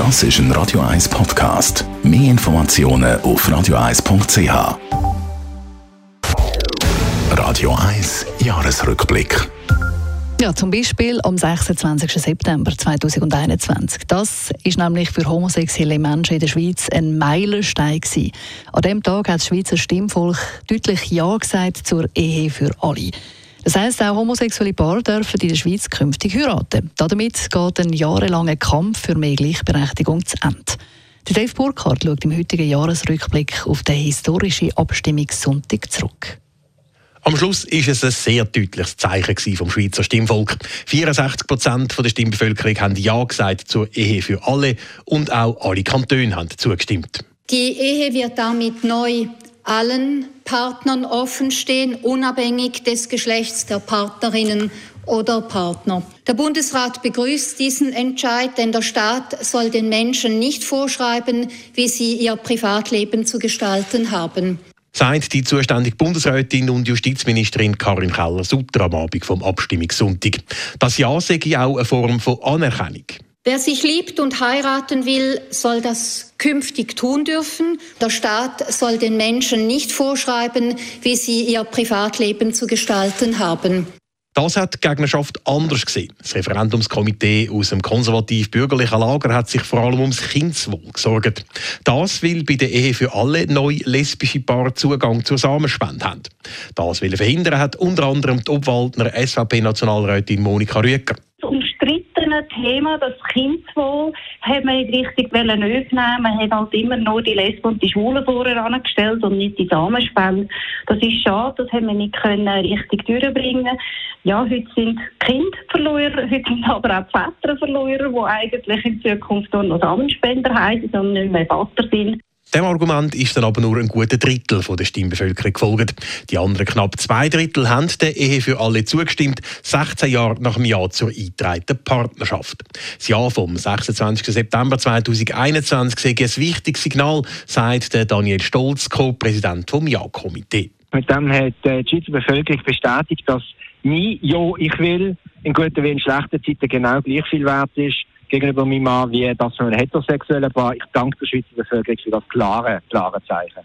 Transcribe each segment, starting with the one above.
Das ist ein Radio 1 Podcast. Mehr Informationen auf radio1.ch. Radio 1 Jahresrückblick. Ja, zum Beispiel am 26. September 2021. Das ist nämlich für homosexuelle Menschen in der Schweiz ein Meilenstein gewesen. An dem Tag hat das Schweizer Stimmvolk deutlich Ja gesagt zur Ehe für alle. Das heisst, auch homosexuelle Paare dürfen in der Schweiz künftig heiraten. Damit geht ein jahrelanger Kampf für mehr Gleichberechtigung zu Ende. Der Dave Burkhardt schaut im heutigen Jahresrückblick auf den historischen Abstimmungssonntag zurück. Am Schluss ist es ein sehr deutliches Zeichen vom Schweizer Stimmvolk. 64 Prozent der Stimmbevölkerung haben Ja gesagt zur Ehe für alle und auch alle Kantone haben zugestimmt. Die Ehe wird damit neu allen Partnern offenstehen, unabhängig des Geschlechts der Partnerinnen oder Partner. Der Bundesrat begrüßt diesen Entscheid, denn der Staat soll den Menschen nicht vorschreiben, wie sie ihr Privatleben zu gestalten haben. Sagt die zuständige Bundesrätin und Justizministerin Karin Keller-Sutter am Abend vom Abstimmungssonntag. Das Ja sei auch eine Form von Anerkennung. Wer sich liebt und heiraten will, soll das künftig tun dürfen. Der Staat soll den Menschen nicht vorschreiben, wie sie ihr Privatleben zu gestalten haben. Das hat die Gegnerschaft anders gesehen. Das Referendumskomitee aus dem konservativ-bürgerlichen Lager hat sich vor allem ums Kindeswohl gesorgt. Das will bei der Ehe für alle neu lesbische Paare Zugang zur Samenspende haben. Das will verhindern hat unter anderem die Obwaldner SVP-Nationalrätin Monika Rüeger umstrittenen Thema, das Kindeswohl, hat man nicht richtig aufnehmen Man hat halt immer nur die Lesben und die Schwulen vorher angestellt und nicht die Samenspende. Das ist schade, das haben wir nicht können richtig durchbringen Ja, heute sind Kinder Verlierer, heute sind aber auch Väter Verlierer, die eigentlich in Zukunft nur noch Samenspender heißen und nicht mehr Vater sind. Dem Argument ist dann aber nur ein guter Drittel von der Stimmbevölkerung gefolgt. Die anderen knapp zwei Drittel haben der Ehe für alle zugestimmt, 16 Jahre nach dem Jahr zur eingetragenen Partnerschaft. Das Jahr vom 26. September 2021 sei ein wichtiges Signal, sagt Daniel Stolz, Co-Präsident vom Ja-Komitee. Mit dem hat die Schweizer Bevölkerung bestätigt, dass mein Ja, ich will in guten wie in schlechten Zeiten genau gleich viel wert ist gegenüber meinem Mann wie das von einem heterosexuellen Paar. Ich danke der Schweizer Bevölkerung für das klare, klare Zeichen.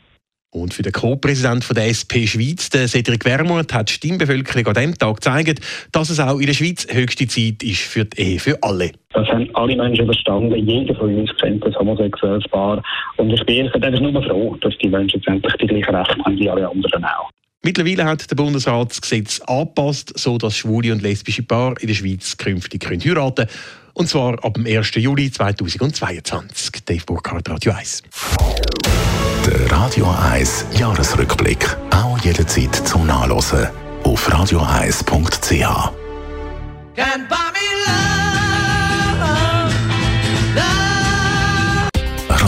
Und für den Co-Präsident der SP Schweiz, den Cedric Wermuth, hat die Stimmbevölkerung an diesem Tag gezeigt, dass es auch in der Schweiz höchste Zeit ist für die Ehe für alle. Das haben alle Menschen verstanden. Jeder von uns kennt das homosexuelles Paar. Und ich bin einfach nur froh, dass die Menschen jetzt endlich die gleichen Rechte haben wie alle anderen auch. Mittlerweile hat der Bundesrat das Gesetz angepasst, sodass schwule und lesbische Paare in der Schweiz künftig heiraten können. Und zwar ab dem 1. Juli 2022. Dave Burkhardt, Radio 1. Der Radio 1 Jahresrückblick. Auch jederzeit zum Nachlesen auf radio1.ch.